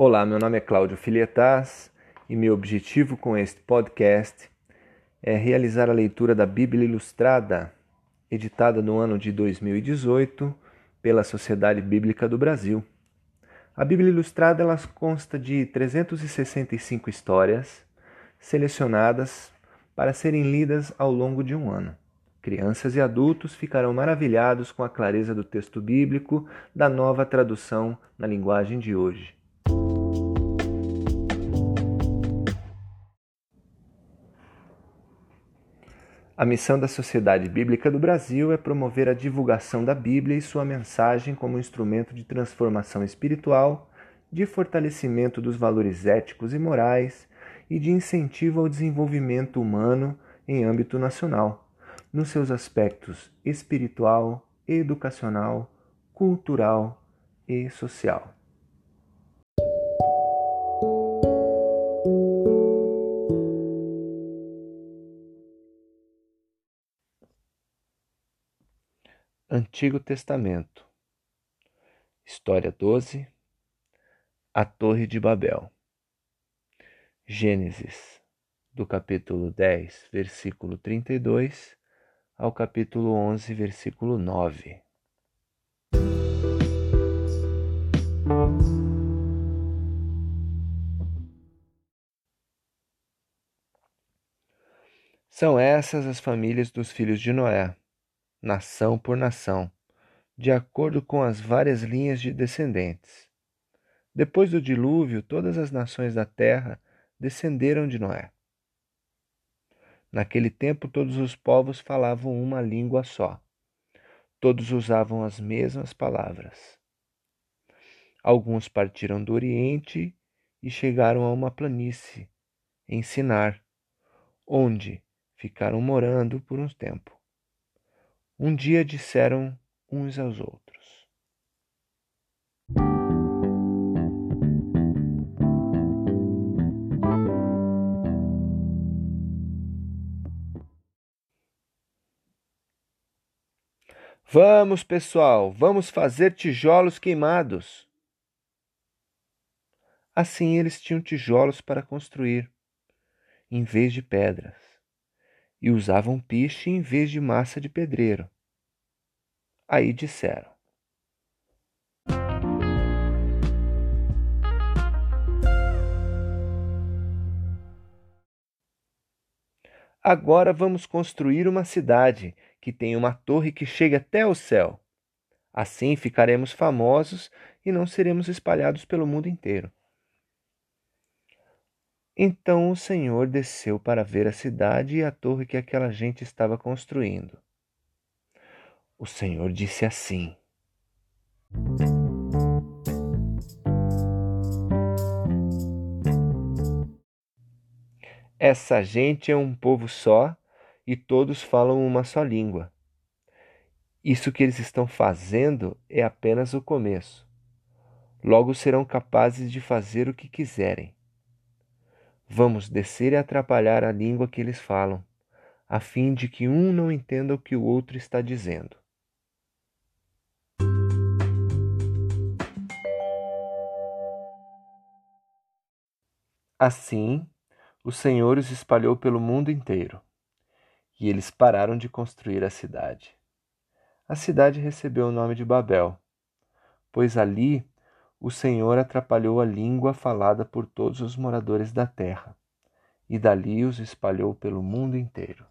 Olá, meu nome é Cláudio Filietas e meu objetivo com este podcast é realizar a leitura da Bíblia Ilustrada, editada no ano de 2018 pela Sociedade Bíblica do Brasil. A Bíblia Ilustrada ela consta de 365 histórias selecionadas para serem lidas ao longo de um ano. Crianças e adultos ficarão maravilhados com a clareza do texto bíblico da nova tradução na linguagem de hoje. A missão da Sociedade Bíblica do Brasil é promover a divulgação da Bíblia e sua mensagem como instrumento de transformação espiritual, de fortalecimento dos valores éticos e morais e de incentivo ao desenvolvimento humano em âmbito nacional, nos seus aspectos espiritual, educacional, cultural e social. Antigo Testamento. História 12 A Torre de Babel. Gênesis, do capítulo 10, versículo 32 ao capítulo 11, versículo 9. São essas as famílias dos filhos de Noé nação por nação, de acordo com as várias linhas de descendentes. Depois do dilúvio, todas as nações da terra descenderam de Noé. Naquele tempo, todos os povos falavam uma língua só. Todos usavam as mesmas palavras. Alguns partiram do Oriente e chegaram a uma planície, em Sinar, onde ficaram morando por um tempo. Um dia disseram uns aos outros: Vamos, pessoal, vamos fazer tijolos queimados. Assim eles tinham tijolos para construir, em vez de pedras e usavam piche em vez de massa de pedreiro. Aí disseram: Agora vamos construir uma cidade que tenha uma torre que chegue até o céu. Assim ficaremos famosos e não seremos espalhados pelo mundo inteiro. Então o Senhor desceu para ver a cidade e a torre que aquela gente estava construindo. O Senhor disse assim: Essa gente é um povo só e todos falam uma só língua. Isso que eles estão fazendo é apenas o começo. Logo serão capazes de fazer o que quiserem. Vamos descer e atrapalhar a língua que eles falam, a fim de que um não entenda o que o outro está dizendo. Assim, o Senhor os espalhou pelo mundo inteiro, e eles pararam de construir a cidade. A cidade recebeu o nome de Babel, pois ali o Senhor atrapalhou a língua falada por todos os moradores da terra, e dali os espalhou pelo mundo inteiro.